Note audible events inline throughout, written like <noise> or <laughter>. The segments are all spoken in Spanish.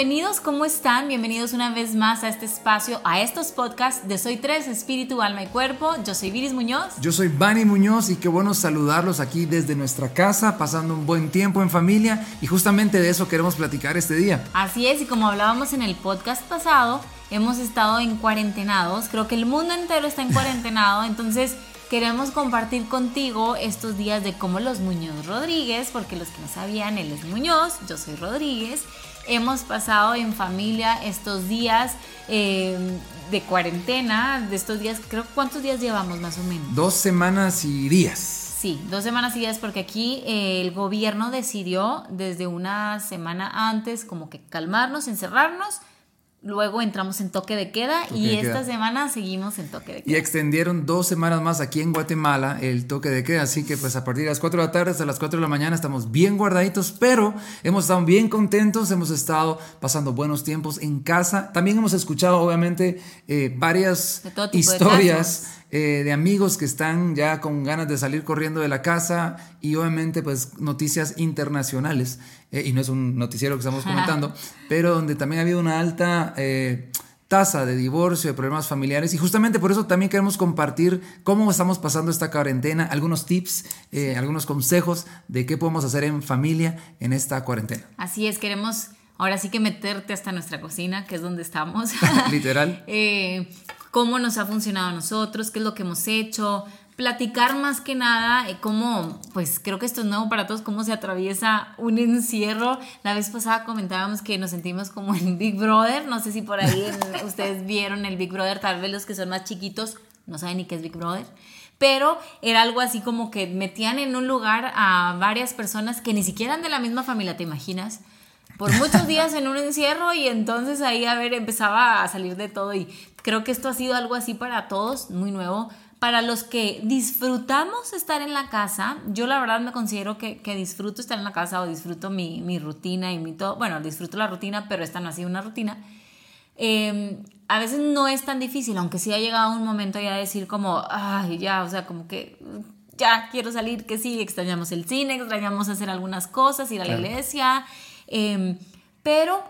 Bienvenidos, ¿cómo están? Bienvenidos una vez más a este espacio, a estos podcasts de Soy Tres, Espíritu, Alma y Cuerpo. Yo soy Viris Muñoz. Yo soy Bani Muñoz y qué bueno saludarlos aquí desde nuestra casa, pasando un buen tiempo en familia y justamente de eso queremos platicar este día. Así es, y como hablábamos en el podcast pasado, hemos estado en cuarentenados, creo que el mundo entero está en cuarentenado, <laughs> entonces queremos compartir contigo estos días de cómo los Muñoz Rodríguez, porque los que no sabían, él es Muñoz, yo soy Rodríguez, hemos pasado en familia estos días eh, de cuarentena, de estos días, creo, ¿cuántos días llevamos más o menos? Dos semanas y días. Sí, dos semanas y días porque aquí eh, el gobierno decidió desde una semana antes como que calmarnos, encerrarnos Luego entramos en toque de queda y esta semana seguimos en toque de queda. Y extendieron dos semanas más aquí en Guatemala el toque de queda, así que pues a partir de las 4 de la tarde hasta las 4 de la mañana estamos bien guardaditos, pero hemos estado bien contentos, hemos estado pasando buenos tiempos en casa. También hemos escuchado obviamente eh, varias historias eh, de amigos que están ya con ganas de salir corriendo de la casa y obviamente pues noticias internacionales, eh, y no es un noticiero que estamos <laughs> comentando, pero donde también ha habido una alta eh, tasa de divorcio, de problemas familiares y justamente por eso también queremos compartir cómo estamos pasando esta cuarentena, algunos tips, algunos consejos de qué podemos hacer en familia en esta cuarentena. Así es, queremos ahora sí que meterte hasta nuestra cocina, que es donde estamos. <laughs> Literal. <laughs> cómo nos ha funcionado a nosotros, qué es lo que hemos hecho, platicar más que nada eh, cómo, pues creo que esto es nuevo para todos, cómo se atraviesa un encierro. La vez pasada comentábamos que nos sentimos como en Big Brother, no sé si por ahí <laughs> ustedes vieron el Big Brother, tal vez los que son más chiquitos no saben ni qué es Big Brother. Pero era algo así como que metían en un lugar a varias personas que ni siquiera eran de la misma familia, ¿te imaginas? Por muchos días en un encierro y entonces ahí, a ver, empezaba a salir de todo y creo que esto ha sido algo así para todos, muy nuevo. Para los que disfrutamos estar en la casa, yo la verdad me considero que, que disfruto estar en la casa o disfruto mi, mi, rutina y mi todo, bueno, disfruto la rutina, pero esta no ha sido una rutina. Em, a veces no es tan difícil, aunque sí ha llegado un momento ya de decir como, ay, ya, o sea, como que ya quiero salir, que sí, extrañamos el cine, extrañamos hacer algunas cosas, ir a la iglesia, Em, pero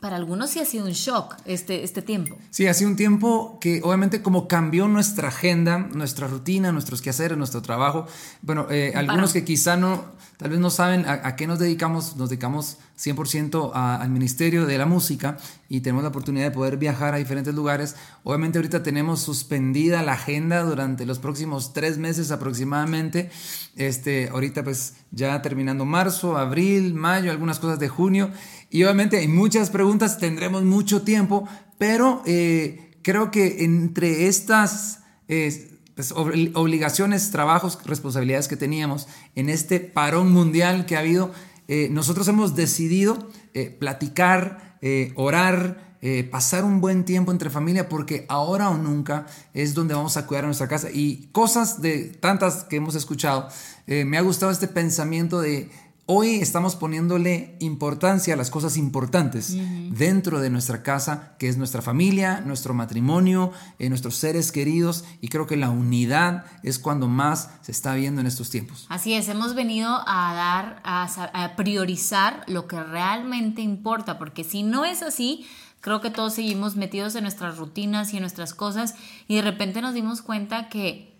para algunos sí ha sido un shock este, este tiempo. Sí, ha sido un tiempo que obviamente como cambió nuestra agenda, nuestra rutina, nuestros quehaceres, nuestro trabajo. Bueno, eh, algunos que quizá no, tal vez no saben a, qué nos dedicamos, nos dedicamos 100% al Ministerio de la Música y tenemos la oportunidad de poder viajar a diferentes lugares. Obviamente ahorita tenemos suspendida la agenda durante los próximos tres meses aproximadamente. Este, ahorita pues ya terminando marzo, abril, mayo, algunas cosas de junio. Y obviamente hay muchas preguntas, tendremos mucho tiempo, pero eh, creo que entre estas... Eh, pues, obligaciones, trabajos, responsabilidades que teníamos en este parón mundial que ha habido, eh, nosotros hemos decidido platicar, orar, pasar un buen tiempo entre familia porque ahora o nunca es donde vamos a cuidar a nuestra casa. Y cosas de tantas que hemos escuchado, me ha gustado este pensamiento de Hoy estamos poniéndole importancia a las cosas importantes dentro de nuestra casa, que es nuestra familia, nuestro matrimonio, eh, nuestros seres queridos, y creo que la unidad es cuando más se está viendo en estos tiempos. Así es, hemos venido a dar, a, priorizar lo que realmente importa, porque si no es así, creo que todos seguimos metidos en nuestras rutinas y en nuestras cosas, y de repente nos dimos cuenta que,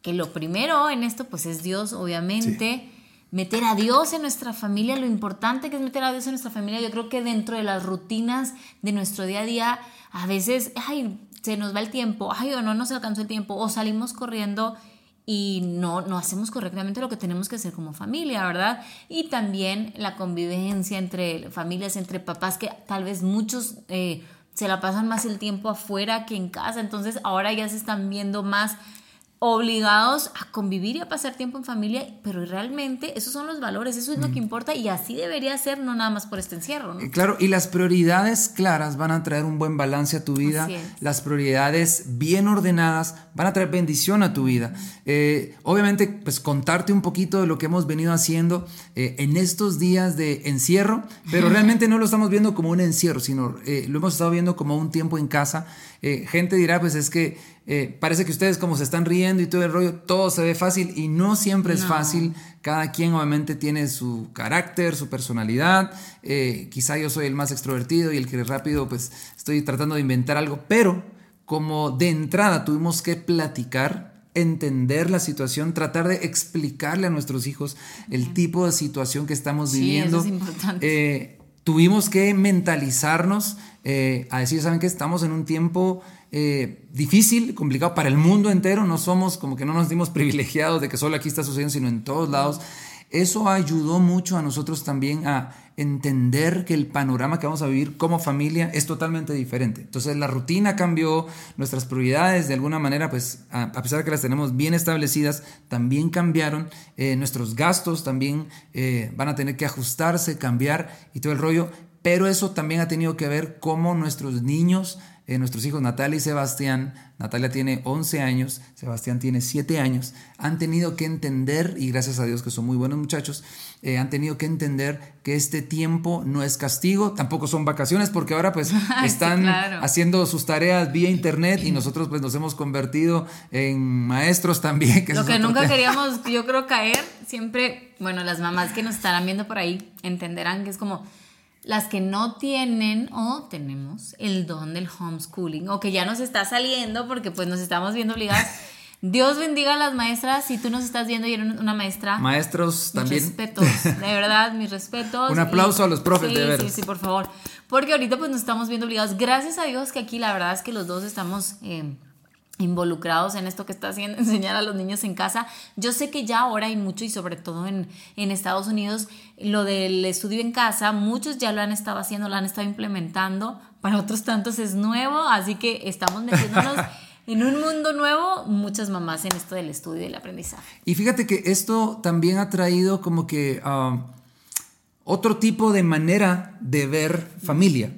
que lo primero en esto, pues es Dios, obviamente meter a Dios en nuestra familia, lo importante que es meter a Dios en nuestra familia. Yo creo que dentro de las rutinas de nuestro día a día, a veces, ay, se nos va el tiempo, ay, o no nos alcanzó el tiempo, o salimos corriendo y no, no hacemos correctamente lo que tenemos que hacer como familia, ¿verdad? Y también la convivencia entre familias, entre papás, que tal vez muchos eh, se la pasan más el tiempo afuera que en casa, entonces ahora ya se están viendo más obligados a convivir y a pasar tiempo en familia, pero realmente esos son los valores, eso es lo que importa y así debería ser, no nada más por este encierro. ¿no? Eh, claro, y las prioridades claras van a traer un buen balance a tu vida, las prioridades bien ordenadas van a traer bendición a tu vida. Eh, obviamente, pues contarte un poquito de lo que hemos venido haciendo eh, en estos días de encierro, pero <laughs> realmente no lo estamos viendo como un encierro, sino lo hemos estado viendo como un tiempo en casa. gente dirá, pues es que eh, parece que ustedes como se están riendo y todo el rollo, todo se ve fácil y no siempre es fácil. Cada quien obviamente tiene su carácter, su personalidad. Eh, quizá yo soy el más extrovertido y el que rápido pues estoy tratando de inventar algo, pero como de entrada tuvimos que platicar, entender la situación, tratar de explicarle a nuestros hijos el tipo de situación que estamos viviendo. Sí, eso es importante. Eh, tuvimos que mentalizarnos a decir, ¿saben qué? Estamos en un tiempo eh, difícil, complicado para el mundo entero. No somos como que no nos dimos privilegiados de que solo aquí está sucediendo, sino en todos lados. Eso ayudó mucho a nosotros también a entender que el panorama que vamos a vivir como familia es totalmente diferente. Entonces la rutina cambió, nuestras prioridades de alguna manera, pues a, pesar de que las tenemos bien establecidas, también cambiaron, eh, nuestros gastos también eh, van a tener que ajustarse, cambiar y todo el rollo, pero eso también ha tenido que ver cómo nuestros niños eh, nuestros hijos Natalia y Sebastián, Natalia tiene 11 años, Sebastián tiene 7 años, han tenido que entender, y gracias a Dios que son muy buenos muchachos, eh, han tenido que entender que este tiempo no es castigo, tampoco son vacaciones, porque ahora pues <laughs> están haciendo sus tareas vía internet y nosotros pues nos hemos convertido en maestros también. Lo que nunca queríamos, <laughs> yo creo, caer, siempre, bueno, las mamás que nos estarán viendo por ahí entenderán que es como las que no tienen o tenemos el don del homeschooling o que ya nos está saliendo porque pues nos estamos viendo obligadas. <laughs> Dios bendiga a las maestras. Si tú nos estás viendo y eres una maestra. Maestros también. respetos, <laughs> de verdad, mis respetos. Un aplauso a los profes, de verdad. Sí, sí, por favor. Porque ahorita pues nos estamos viendo obligados. Gracias a Dios que aquí la verdad es que los dos estamos eh, involucrados en esto que está haciendo, <laughs> enseñar a los niños en casa. Yo sé que ya ahora hay mucho y sobre todo en, en, Estados Unidos, lo del estudio en casa, muchos ya lo han estado haciendo, lo han estado implementando, para otros tantos es nuevo, así que estamos metiéndonos <laughs> en un mundo nuevo, muchas mamás en esto del estudio y el aprendizaje. Y fíjate que esto también ha traído como que um, otro tipo de manera de ver familia,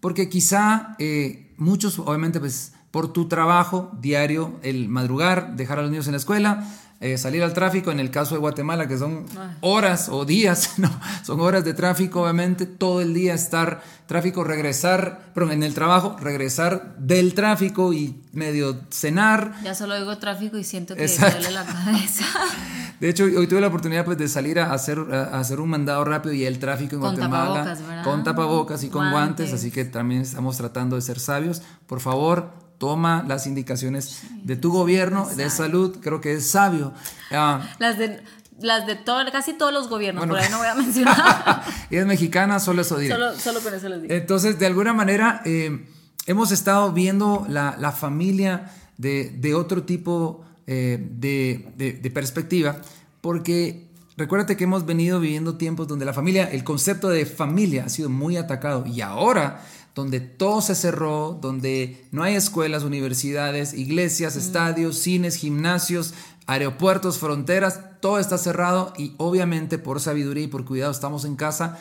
porque quizá eh, muchos obviamente pues por tu trabajo diario, el madrugar, dejar a los niños en la escuela, eh, salir al tráfico, en el caso de Guatemala, que son horas o días, <laughs> no, son horas de tráfico, obviamente, todo el día estar tráfico, regresar, pero en el trabajo, regresar del tráfico y medio cenar. Ya solo oigo tráfico y siento que me duele la cabeza. <laughs> De hecho, hoy tuve la oportunidad pues, de salir a hacer, a hacer un mandado rápido y el tráfico en con Guatemala. Tapabocas, ¿verdad? Con tapabocas y con guantes, así que también estamos tratando de ser sabios. Por favor, toma las indicaciones de tu gobierno de salud, creo que es sabio. Ah, las de las de todo, casi todos los gobiernos, por ahí no voy a <laughs> mencionar. y es mexicana, solo eso diré. Solo, solo con eso les digo. Entonces, de alguna manera, eh, hemos estado viendo la, la familia de, de, otro tipo eh, de, de, de perspectiva, porque Recuérdate que hemos venido viviendo tiempos donde la familia, el concepto de familia ha sido muy atacado y ahora donde todo se cerró, donde no hay escuelas, universidades, iglesias, estadios, cines, gimnasios, aeropuertos, fronteras, todo está cerrado y obviamente por sabiduría y por cuidado estamos en casa.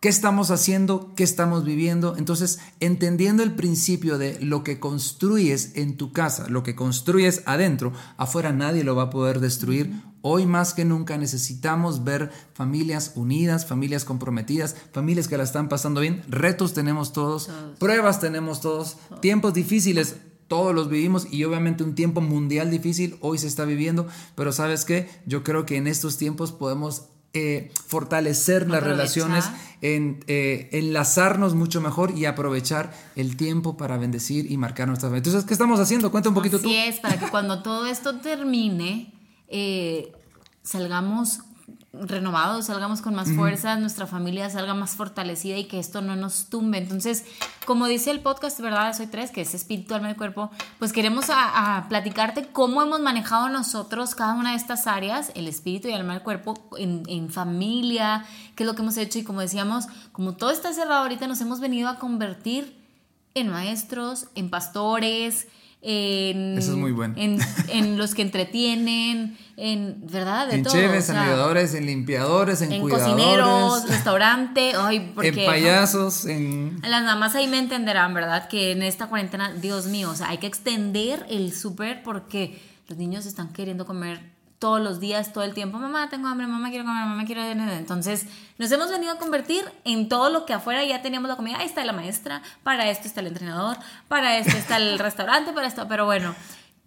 ¿Qué estamos haciendo? ¿Qué estamos viviendo? Entonces, entendiendo el principio de lo que construyes en tu casa, lo que construyes adentro, afuera nadie lo va a poder destruir Hoy más que nunca necesitamos ver familias unidas, familias comprometidas, familias que la están pasando bien. Retos tenemos todos, pruebas tenemos todos, tiempos difíciles todos los vivimos y obviamente un tiempo mundial difícil hoy se está viviendo, pero sabes qué, yo creo que en estos tiempos podemos eh, fortalecer las relaciones, en, eh, enlazarnos mucho mejor y aprovechar el tiempo para bendecir y marcar nuestras vidas. Entonces, ¿qué estamos haciendo? Cuenta un poquito tú. Sí, es, para que cuando todo esto termine, eh, salgamos renovados, salgamos con más fuerzas, nuestra familia salga más fortalecida y que esto no nos tumbe. Entonces, como dice el podcast, ¿verdad? Soy tres, que es espíritu, alma y cuerpo, pues queremos a, platicarte cómo hemos manejado nosotros cada una de estas áreas, el espíritu y el alma y el cuerpo, en, en familia, qué es lo que hemos hecho y como decíamos, como todo está cerrado ahorita, nos hemos venido a convertir en maestros, en pastores, en, Eso es muy bueno. En, <laughs> los que entretienen, en, ¿verdad? en cheves, en ayudadores, en limpiadores, en, en cocineros, <laughs> restaurante, ay, porque, en payasos, en... Las mamás ahí me entenderán, ¿verdad? Que en esta cuarentena, Dios mío, o sea, hay que extender el súper porque los niños están queriendo comer todos los días, todo el tiempo, mamá, tengo hambre, mamá, quiero comer, mamá, quiero... Entonces, nos hemos venido a convertir en todo lo que afuera ya teníamos la comida. Ahí está la maestra, para esto está el entrenador, para esto está el <laughs> restaurante, para esto, pero bueno,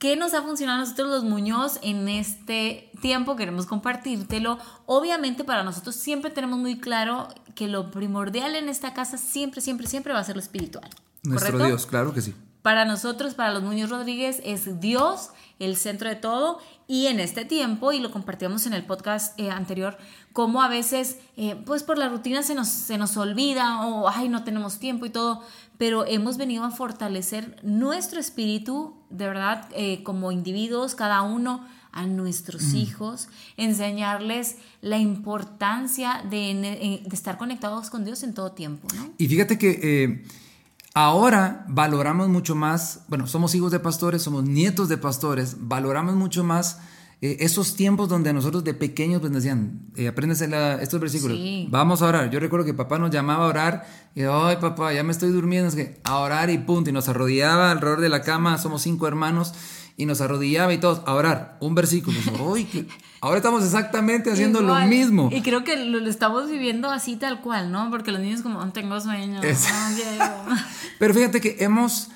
¿Qué nos ha funcionado a nosotros los Muñoz en este tiempo? Queremos compartírtelo. Obviamente para nosotros siempre tenemos muy claro que lo primordial en esta casa siempre, siempre, siempre va a ser lo espiritual. Nuestro Dios, claro que sí. Para nosotros, para los Muñoz Rodríguez, es Dios el centro de todo y en este tiempo, y lo compartíamos en el podcast eh, anterior, como a veces, eh, pues por la rutina se nos, se nos olvida o, ay, no tenemos tiempo y todo, pero hemos venido a fortalecer nuestro espíritu, de verdad, eh, como individuos, cada uno a nuestros mm. hijos, enseñarles la importancia de, de, estar conectados con Dios en todo tiempo. ¿no? Y fíjate que Ahora valoramos mucho más, bueno, somos hijos de pastores, somos nietos de pastores, valoramos mucho más eh, esos tiempos donde nosotros de pequeños pues decían, eh, estos versículos, vamos a orar. Yo recuerdo que papá nos llamaba a orar y, ay papá, ya me estoy durmiendo, es que a orar y punto, y nos arrodillaba alrededor de la cama, somos cinco hermanos y nos arrodillaba y todos a orar, un versículo. <laughs> ahora estamos exactamente haciendo lo mismo. Y creo que lo, estamos viviendo así tal cual, ¿no? Porque los niños como, no tengo sueño. <laughs> Pero fíjate que hemos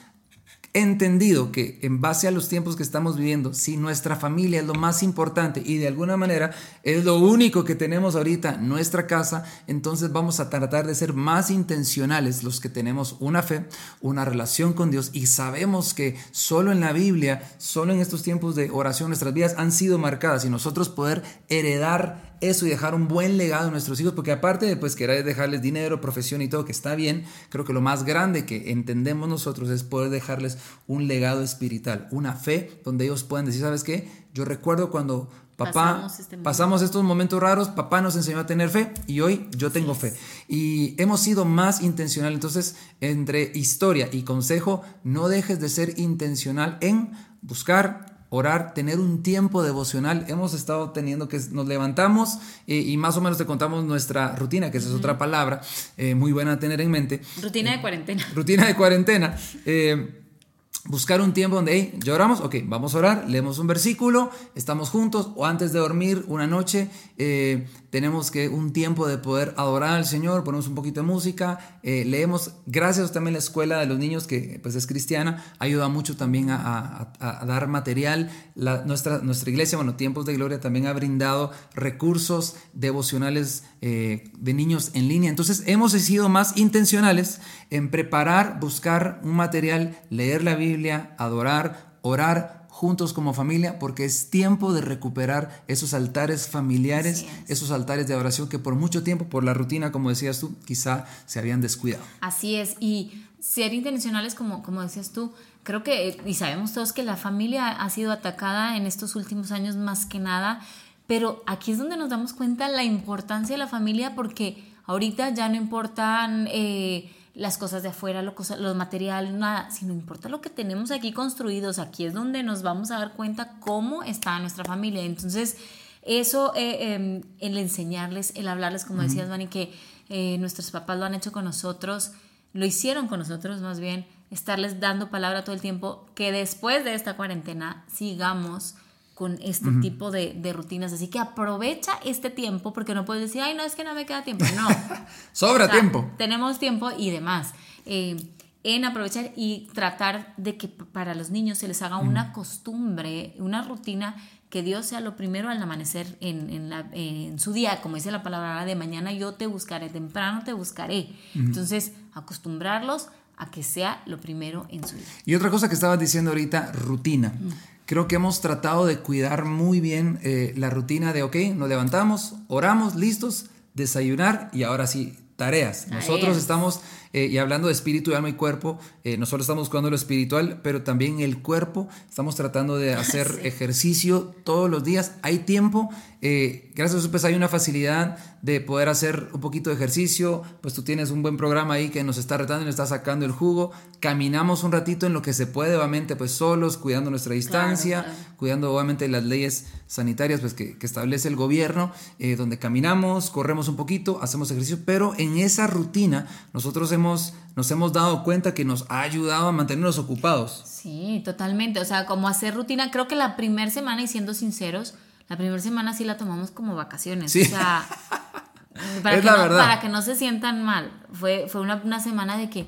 entendido que en base a los tiempos que estamos viviendo, si nuestra familia es lo más importante y de alguna manera es lo único que tenemos ahorita, nuestra casa, entonces vamos a tratar de ser más intencionales los que tenemos una fe, una relación con Dios y sabemos que solo en la Biblia, solo en estos tiempos de oración nuestras vidas han sido marcadas y nosotros poder heredar eso y dejar un buen legado a nuestros hijos, porque aparte de pues querer dejarles dinero, profesión y todo, que está bien, creo que lo más grande que entendemos nosotros es poder dejarles un legado espiritual, una fe donde ellos puedan decir, ¿sabes qué? Yo recuerdo cuando papá este pasamos, estos momentos raros, papá nos enseñó a tener fe y hoy yo tengo fe. Y hemos sido más intencional, entonces entre historia y consejo, no dejes de ser intencional en buscar orar, tener un tiempo devocional. Hemos estado teniendo que nos levantamos eh, y más o menos te contamos nuestra rutina, que esa es otra palabra eh, muy buena a tener en mente. Rutina de cuarentena. Rutina de cuarentena. Eh, buscar un tiempo donde, hey, lloramos, ok, vamos a orar, leemos un versículo, estamos juntos o antes de dormir una noche, tenemos que un tiempo de poder adorar al Señor, ponemos un poquito de música, eh, leemos, gracias también a la escuela de los niños que pues es cristiana, ayuda mucho también a, dar material, nuestra, nuestra iglesia, bueno, Tiempos de Gloria también ha brindado recursos devocionales eh, de niños en línea, entonces hemos sido más intencionales en preparar, buscar un material, leer la Biblia, adorar, orar, juntos como familia porque es tiempo de recuperar esos altares familiares, esos altares de oración que por mucho tiempo, por la rutina, como decías tú, quizá se habían descuidado. Así es, y ser intencionales, como, como decías tú, creo que, y sabemos todos que la familia ha sido atacada en estos últimos años más que nada, pero aquí es donde nos damos cuenta la importancia de la familia porque ahorita ya no importan... Eh, las cosas de afuera, lo los materiales, nada, sino importa lo que tenemos aquí construidos. Aquí es donde nos vamos a dar cuenta cómo está nuestra familia. Entonces, eso, eh, em, el enseñarles, el hablarles, como decías, Vani, que eh, nuestros papás lo han hecho con nosotros, lo hicieron con nosotros más bien, estarles dando palabra todo el tiempo, que después de esta cuarentena sigamos con este tipo de, rutinas. Así que aprovecha este tiempo porque no puedes decir, ay, no, es que no me queda tiempo. No. <laughs> Sobra tiempo. Tenemos tiempo y demás. Eh, en aprovechar y tratar de que para los niños se les haga una costumbre, una rutina, que Dios sea lo primero al amanecer en, en, su día, como dice la palabra de mañana, yo te buscaré, temprano te buscaré. Entonces, acostumbrarlos a que sea lo primero en su día. Y otra cosa que estabas diciendo ahorita, rutina creo que hemos tratado de cuidar muy bien eh, la rutina de, ok, nos levantamos, oramos, listos, desayunar y ahora sí, tareas. Nosotros estamos eh, y hablando de espíritu, alma y cuerpo, eh, no solo estamos buscando lo espiritual, pero también el cuerpo. Estamos tratando de <laughs> hacer ejercicio todos los días. Hay tiempo. Eh, gracias a eso, pues hay una facilidad de poder hacer un poquito de ejercicio. Pues tú tienes un buen programa ahí que nos está retando y nos está sacando el jugo. Caminamos un ratito en lo que se puede, obviamente, pues solos, cuidando nuestra distancia, cuidando obviamente las leyes sanitarias pues, que, que establece el gobierno, donde caminamos, corremos un poquito, hacemos ejercicio, pero en esa rutina nosotros hemos, nos hemos dado cuenta que nos ha ayudado a mantenernos ocupados. Sí, totalmente. O sea, como hacer rutina, creo que la primera semana, y siendo sinceros, la primera semana sí la tomamos como vacaciones. O sea, <laughs> para, que no, para que no se sientan mal. Fue, fue una, una semana de que,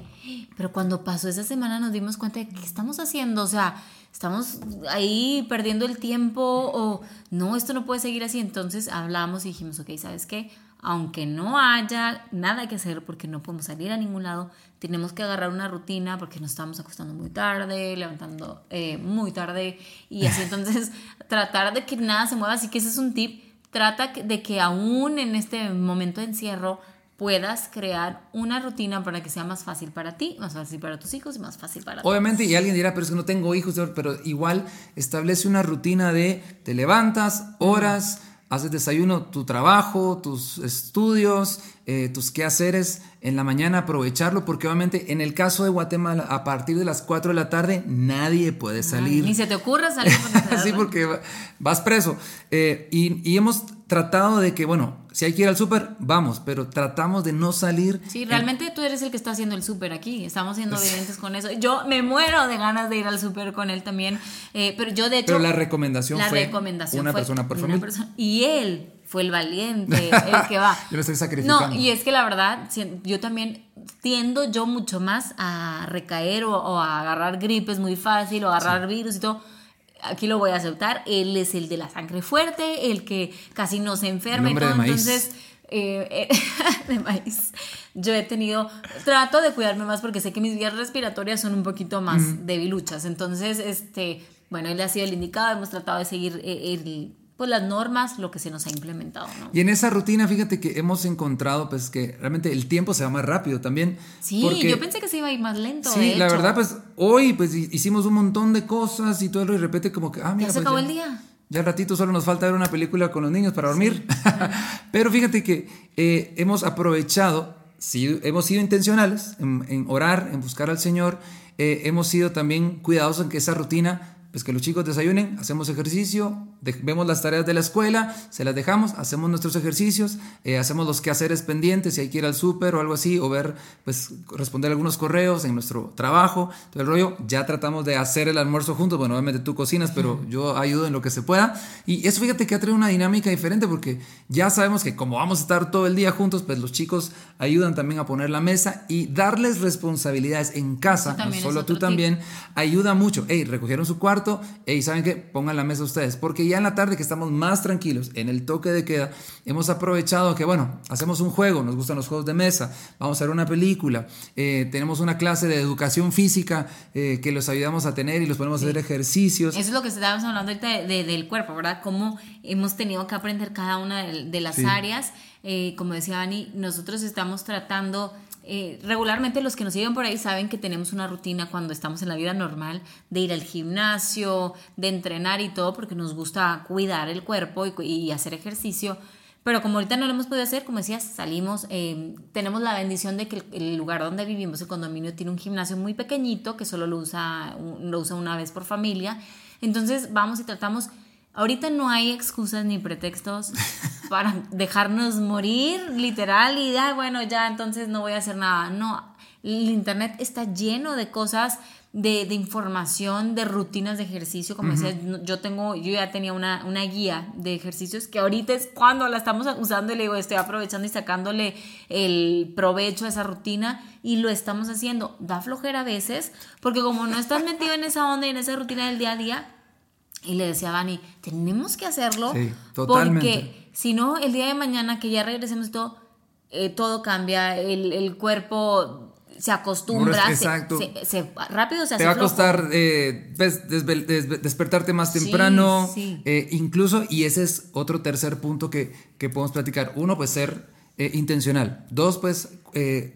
pero cuando pasó esa semana nos dimos cuenta de que estamos haciendo, o sea, estamos ahí perdiendo el tiempo o no, esto no puede seguir así. Entonces hablamos y dijimos, ok, ¿sabes qué? Aunque no haya nada que hacer porque no podemos salir a ningún lado, tenemos que agarrar una rutina porque nos estamos acostando muy tarde, levantando eh, muy tarde y <laughs> así entonces tratar de que nada se mueva. Así que ese es un tip. Trata de que aún en este momento de encierro puedas crear una rutina para que sea más fácil para ti, más fácil para tus hijos y más fácil para Obviamente, y alguien dirá, pero es que no tengo hijos, pero igual establece una rutina de te levantas, horas, haces desayuno, tu trabajo, tus estudios, eh, tus quehaceres en la mañana, aprovecharlo, porque obviamente en el caso de Guatemala, a partir de las 4 de la tarde, nadie puede salir. ni se te ocurra salir. <laughs> Porque sí, porque vas preso. Eh, y, y hemos tratado de que, bueno, si hay que ir al súper, vamos, pero tratamos de no salir. Sí, realmente tú eres el que está haciendo el súper aquí, estamos siendo evidentes con eso. Yo me muero de ganas de ir al súper con él también, eh, pero yo de hecho... Pero la recomendación fue una persona por familia. y él fue el valiente, el <laughs> que va. yo lo estoy sacrificando. No, y es que la verdad, yo también tiendo yo mucho más a recaer o, a agarrar gripes muy fácil o agarrar virus y todo aquí lo voy a aceptar, él es el de la sangre fuerte, el que casi no se enferma y todo. Entonces, eh, eh, <laughs> de maíz. Yo he tenido, trato de cuidarme más porque sé que mis vías respiratorias son un poquito más debiluchas. Entonces, este, bueno, él ha sido el indicado, hemos tratado de seguir eh, el, pues las normas, lo que se nos ha implementado. ¿no? Y en esa rutina, fíjate que hemos encontrado pues que realmente el tiempo se va más rápido también. Sí, yo pensé que se iba a ir más lento. Sí, la verdad pues hoy pues hicimos un montón de cosas y todo y de repente como que, ah, mira. Ya se pues, acabó el día. Ya al ratito solo nos falta ver una película con los niños para dormir. <laughs> Pero fíjate que eh, hemos aprovechado, sí, hemos sido intencionales en, orar, en buscar al Señor, eh, hemos sido también cuidadosos en que esa rutina pues que los chicos desayunen, hacemos ejercicio, vemos las tareas de la escuela, se las dejamos, hacemos nuestros ejercicios, eh, hacemos los quehaceres pendientes, si hay que ir al súper o algo así, o ver, pues responder algunos correos en nuestro trabajo, todo el rollo, ya tratamos de hacer el almuerzo juntos, bueno, obviamente tú cocinas, pero yo ayudo en lo que se pueda, y eso fíjate que ha traído una dinámica diferente, porque ya sabemos que como vamos a estar todo el día juntos, pues los chicos ayudan también a poner la mesa y darles responsabilidades en casa, no solo tú también, ayuda mucho, hey, recogieron su cuarto, y ¿saben qué? Pongan la mesa ustedes, porque ya en la tarde que estamos más tranquilos, en el toque de queda, hemos aprovechado que, bueno, hacemos un juego, nos gustan los juegos de mesa, vamos a ver una película, eh, tenemos una clase de educación física eh, que los ayudamos a tener y los ponemos a hacer ejercicios. Eso es lo que estábamos hablando ahorita del cuerpo, ¿verdad? Cómo hemos tenido que aprender cada una de, las áreas. Eh, como decía Dani, nosotros estamos tratando eh, regularmente los que nos siguen por ahí saben que tenemos una rutina cuando estamos en la vida normal de ir al gimnasio, de entrenar y todo, porque nos gusta cuidar el cuerpo y, hacer ejercicio. Pero como ahorita no lo hemos podido hacer, como decías, salimos, eh, tenemos la bendición de que el, lugar donde vivimos, el condominio, tiene un gimnasio muy pequeñito que solo lo usa, lo usa una vez por familia. Entonces vamos y tratamos Ahorita no hay excusas ni pretextos <laughs> para dejarnos morir, literal, y ya, bueno, ya entonces no voy a hacer nada. No, el Internet está lleno de cosas, de, información, de rutinas de ejercicio. Como decía, yo tengo, yo ya tenía una, una, guía de ejercicios que ahorita es cuando la estamos usando y le digo, estoy aprovechando y sacándole el provecho a esa rutina y lo estamos haciendo. Da flojera a veces, porque como no estás metido en esa onda y en esa rutina del día a día, y le decía a Vani, tenemos que hacerlo porque si no, el día de mañana que ya regresemos todo, eh, todo cambia, el, cuerpo se acostumbra, Exacto. Se, rápido se hace Te va a costar eh, despertarte más temprano, eh, incluso, y ese es otro tercer punto que, que podemos platicar. Uno, pues ser eh, intencional. Dos, pues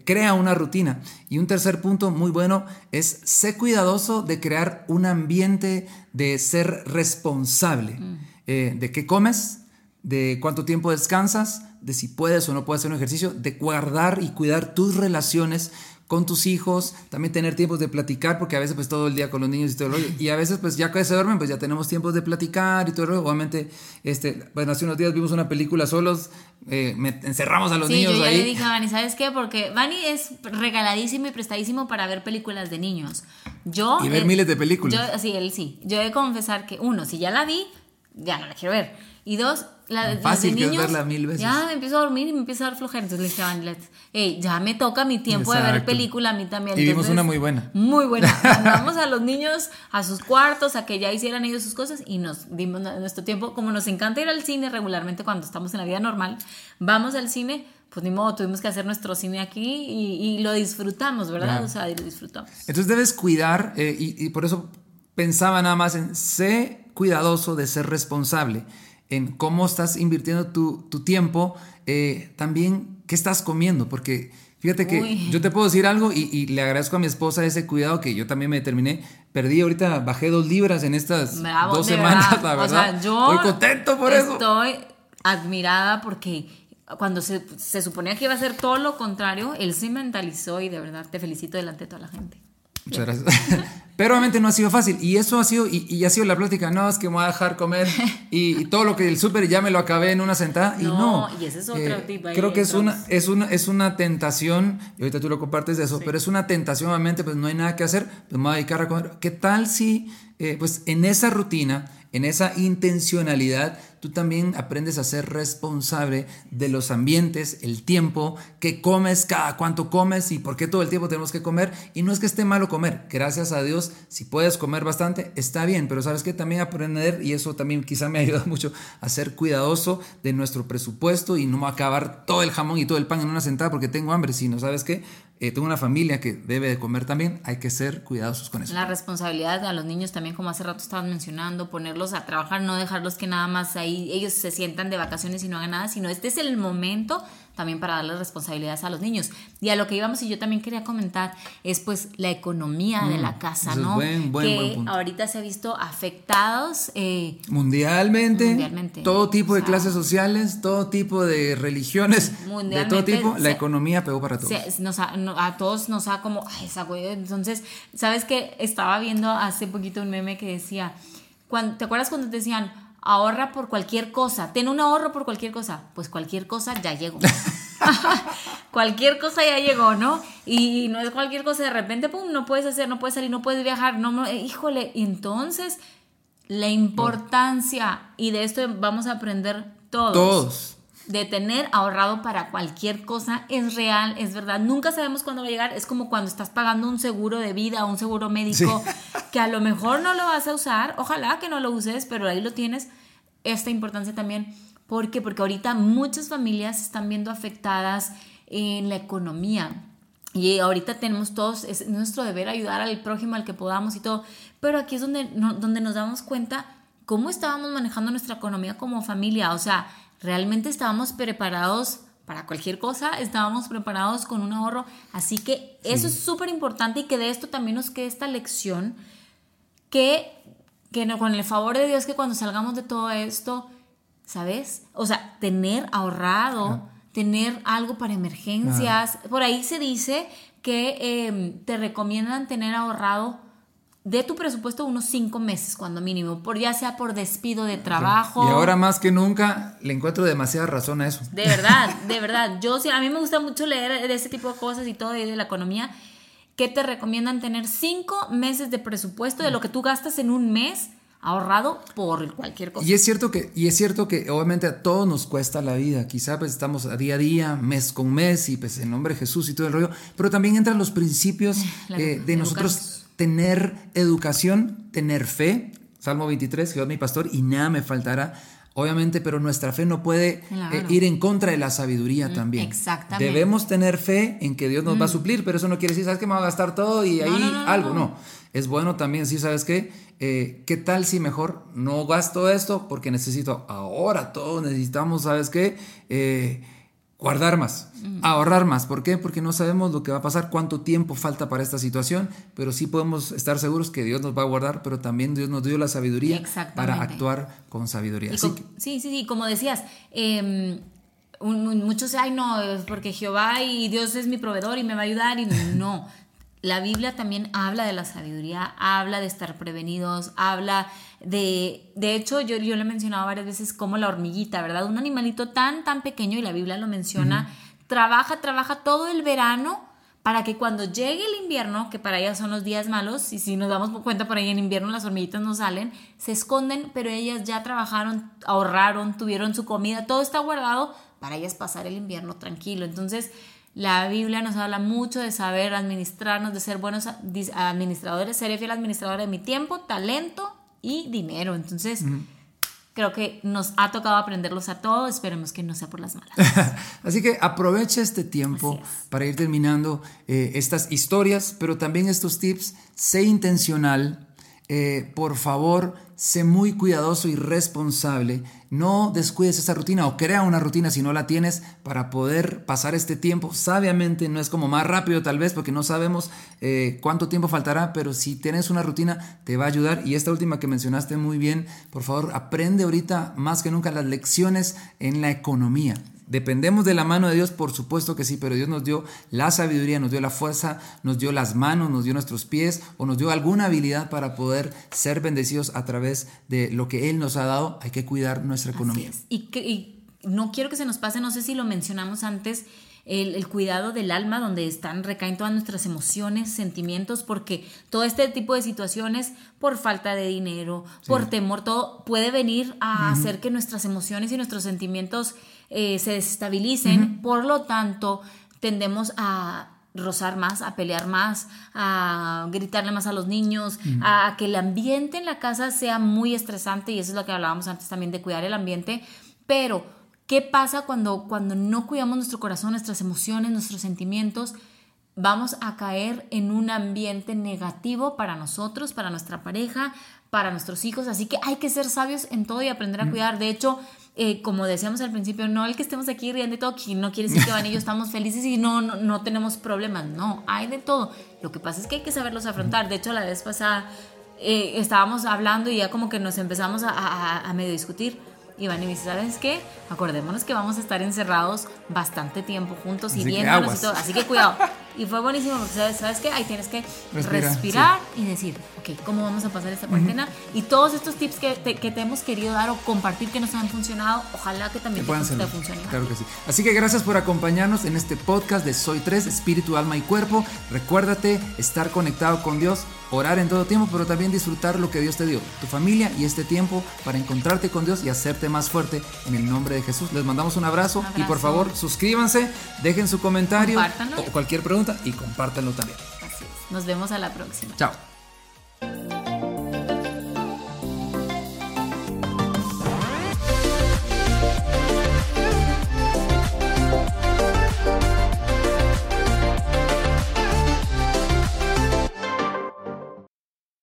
crea una rutina. Y un tercer punto muy bueno es ser cuidadoso de crear un ambiente de ser responsable. Mm. De qué comes, de cuánto tiempo descansas, de si puedes o no puedes hacer un ejercicio, de guardar y cuidar tus relaciones con tus hijos, también tener tiempos de platicar, porque a veces pues todo el día con los niños y todo el rollo, y a veces pues ya que se duermen, pues ya tenemos tiempos de platicar y todo el rollo, obviamente, este, bueno, hace unos días vimos una película solos, eh, encerramos a los niños yo ya le dije a Vani, ¿sabes qué? Porque Vani es regaladísimo y prestadísimo para ver películas de niños. Yo... Y ver miles de películas. Yo, sí, él sí. Yo he de confesar que, uno, si ya la vi, ya no la quiero ver. Y dos, la, Fácil de que es niños, verla mil veces. Ya me empiezo a dormir y me empiezo a dar flojera. Entonces le dije a hey, ya me toca mi tiempo de ver película a mí también. Y vimos Entonces, una muy buena. Muy buena. <laughs> Mandamos a los niños a sus cuartos, a que ya hicieran ellos sus cosas y nos dimos nuestro tiempo. Como nos encanta ir al cine regularmente cuando estamos en la vida normal, vamos al cine, pues ni modo, tuvimos que hacer nuestro cine aquí y, y lo disfrutamos, ¿verdad? Claro. O sea, y lo disfrutamos. Entonces debes cuidar, eh, y, y por eso pensaba nada más en sé cuidadoso de ser responsable, en cómo estás invirtiendo tu, tu tiempo, eh, también qué estás comiendo, porque fíjate que Uy. yo te puedo decir algo y, y le agradezco a mi esposa ese cuidado que yo también me determiné, perdí ahorita, bajé dos libras en estas Bravo, dos semanas, verdad. <laughs> la O verdad. sea, yo Estoy contento por eso. Estoy admirada porque cuando se, se suponía que iba a ser todo lo contrario, él se mentalizó y de verdad te felicito delante de toda la gente. Muchas gracias. <laughs> Pero obviamente no ha sido fácil. Y eso ha sido, y, y ha sido la plática, no, es que me voy a dejar comer. Y, y todo lo que el súper ya me lo acabé en una sentada. Y No, no. y ese es otro tipo ahí Creo que es una, es, una, es una tentación, y ahorita tú lo compartes de eso, pero es una tentación, obviamente, pues no hay nada que hacer, pues me voy a dedicar a comer. ¿Qué tal si, eh, pues en esa rutina, en esa intencionalidad, tú también aprendes a ser responsable de los ambientes, el tiempo, que comes, cada cuánto comes y por qué todo el tiempo tenemos que comer. Y no es que esté malo comer, gracias a Dios, si puedes comer bastante, está bien, pero sabes que también aprender, y eso también quizá me <laughs> ayuda mucho a ser cuidadoso de nuestro presupuesto y no acabar todo el jamón y todo el pan en una sentada porque tengo hambre, sino, ¿sabes qué? Eh, tengo una familia que debe de comer también, hay que ser cuidadosos con eso. La responsabilidad a los niños también, como hace rato estabas mencionando, ponerlos a trabajar, no dejarlos que nada más ahí ellos se sientan de vacaciones y no hagan nada, sino este es el momento también para darles responsabilidades a los niños. Y a lo que íbamos y yo también quería comentar es pues la economía de la casa, eso es ¿no? buen, buen, que buen punto. ahorita se ha visto afectados. eh, Mundialmente, Mundialmente. todo tipo O de sea, clases sociales, todo tipo de religiones, de todo tipo, la se- economía pegó para todos. se- nos ha- no- a todos nos ha como, ay, esa güey. Entonces, ¿sabes qué? Estaba viendo hace poquito un meme que decía, cuando, ¿te acuerdas cuando te decían, ahorra por cualquier cosa? Ten un ahorro por cualquier cosa. Pues cualquier cosa ya llegó. <laughs> cualquier cosa ya llegó, ¿no? Y no es cualquier cosa, de repente, pum, no puedes hacer, no puedes salir, no puedes viajar, no, no, eh, híjole, entonces la importancia, y de esto vamos a aprender todos Todos. De tener ahorrado para cualquier cosa es real, es verdad. Nunca sabemos cuándo va a llegar. Es como cuando estás pagando un seguro de vida o un seguro médico <laughs> que a lo mejor no lo vas a usar. Ojalá que no lo uses, pero ahí lo tienes. Esta importancia también. ¿Por qué? Porque ahorita muchas familias están viendo afectadas en la economía. Y ahorita tenemos todos, es nuestro deber ayudar al prójimo, al que podamos y todo. Pero aquí es donde, no- donde nos damos cuenta cómo estábamos manejando nuestra economía como familia. O sea, realmente estábamos preparados para cualquier cosa, estábamos preparados con un ahorro. Así que eso es súper importante y que de esto también nos quede esta lección que, que no- con el favor de Dios que cuando salgamos de todo esto, ¿sabes? O sea, tener ahorrado, tener algo para emergencias. Por ahí se dice que eh, te recomiendan tener ahorrado de tu presupuesto unos cinco meses cuando mínimo, por ya sea por despido de trabajo. Y ahora más que nunca le encuentro demasiada razón a eso. De verdad, <laughs> de verdad. Yo sí, a mí me gusta mucho leer de ese tipo de cosas y todo de, la economía. que te recomiendan tener cinco meses de presupuesto de lo que tú gastas en un mes ahorrado por cualquier cosa? Y es cierto que, y es cierto que obviamente a todos nos cuesta la vida. Quizá pues estamos a día a día, mes con mes, y pues en nombre de Jesús y todo el rollo. Pero también entran los principios <laughs> La- eh, de nosotros. Tener educación, tener fe. Salmo 23, Jehová es mi pastor y nada me faltará. Obviamente, pero nuestra fe no puede Claro. eh, ir en contra de la sabiduría también. exactamente. Debemos tener fe en que Dios nos va a suplir, pero eso no quiere decir, ¿sabes que me va a gastar todo y ahí no, no, algo? no. Es bueno también, sí, ¿sabes qué? Eh, ¿Qué tal si mejor no gasto esto porque necesito ahora todos necesitamos, ¿sabes qué? Eh, guardar más, ahorrar más. ¿Por qué? Porque no sabemos lo que va a pasar, cuánto tiempo falta para esta situación, pero sí podemos estar seguros que Dios nos va a guardar, pero también Dios nos dio la sabiduría para actuar con sabiduría. Así que- sí, sí, sí, como decías, eh, un- muchos, ay no, es porque Jehová y Dios es mi proveedor y me va a ayudar y no. <laughs> La Biblia también habla de la sabiduría, habla de estar prevenidos, habla de, de hecho yo, yo le he mencionado varias veces como la hormiguita, ¿verdad? Un animalito tan, tan pequeño y la Biblia lo menciona, trabaja, trabaja todo el verano para que cuando llegue el invierno, que para ellas son los días malos, y si nos damos cuenta por ahí en invierno las hormiguitas no salen, se esconden, pero ellas ya trabajaron, ahorraron, tuvieron su comida, todo está guardado para ellas pasar el invierno tranquilo. Entonces, la Biblia nos habla mucho de saber administrarnos, de ser buenos administradores, ser fiel administrador de mi tiempo, talento y dinero. Entonces, creo que nos ha tocado aprenderlos a todos, esperemos que no sea por las malas. <laughs> Así que aprovecha este tiempo para ir terminando eh, estas historias, pero también estos tips, sé intencional, eh, por favor, sé muy cuidadoso y responsable. No descuides esa rutina o crea una rutina si no la tienes para poder pasar este tiempo sabiamente. No es como más rápido tal vez porque no sabemos eh, cuánto tiempo faltará, pero si tienes una rutina te va a ayudar. Y esta última que mencionaste muy bien, por favor, aprende ahorita más que nunca las lecciones en la economía. Dependemos de la mano de Dios, por supuesto que sí, pero Dios nos dio la sabiduría, nos dio la fuerza, nos dio las manos, nos dio nuestros pies o nos dio alguna habilidad para poder ser bendecidos a través de lo que Él nos ha dado. Hay que cuidar nuestra economía. Y, y no quiero que se nos pase, no sé si lo mencionamos antes, el, cuidado del alma, donde están, recaen todas nuestras emociones, sentimientos, porque todo este tipo de situaciones, por falta de dinero, por temor, todo puede venir a hacer que nuestras emociones y nuestros sentimientos eh, se desestabilicen, por lo tanto, tendemos a rozar más, a pelear más, a gritarle más a los niños, a que el ambiente en la casa sea muy estresante y eso es lo que hablábamos antes también de cuidar el ambiente, pero ¿qué pasa cuando, cuando no cuidamos nuestro corazón, nuestras emociones, nuestros sentimientos? Vamos a caer en un ambiente negativo para nosotros, para nuestra pareja, para nuestros hijos, así que hay que ser sabios en todo y aprender a cuidar. De hecho, eh, como decíamos al principio, no el que estemos aquí riendo y todo, que no quiere decir que Van y yo estamos felices y no, no, tenemos problemas, no, hay de todo. Lo que pasa es que hay que saberlos afrontar. De hecho, la vez pasada eh, estábamos hablando y ya como que nos empezamos a, a, a medio discutir Iván y me dice, ¿sabes qué? Acordémonos que vamos a estar encerrados bastante tiempo juntos y viéndonos y todo. Así que cuidado. Y fue buenísimo porque, ¿sabes, ¿sabes qué? Ahí tienes que respirar y decir, ok, ¿cómo vamos a pasar esta cuarentena? Y todos estos tips que te, que te, hemos querido dar o compartir que nos han funcionado, ojalá que también te, te funcionen. Claro que sí. Así que gracias por acompañarnos en este podcast de Soy 3, Espíritu, Alma y Cuerpo. Recuérdate estar conectado con Dios orar en todo tiempo, pero también disfrutar lo que Dios te dio, tu familia y este tiempo para encontrarte con Dios y hacerte más fuerte en el nombre de Jesús. Les mandamos un abrazo, y por favor suscríbanse, dejen su comentario o cualquier pregunta y compártanlo también. Así es. Nos vemos a la próxima. Chao.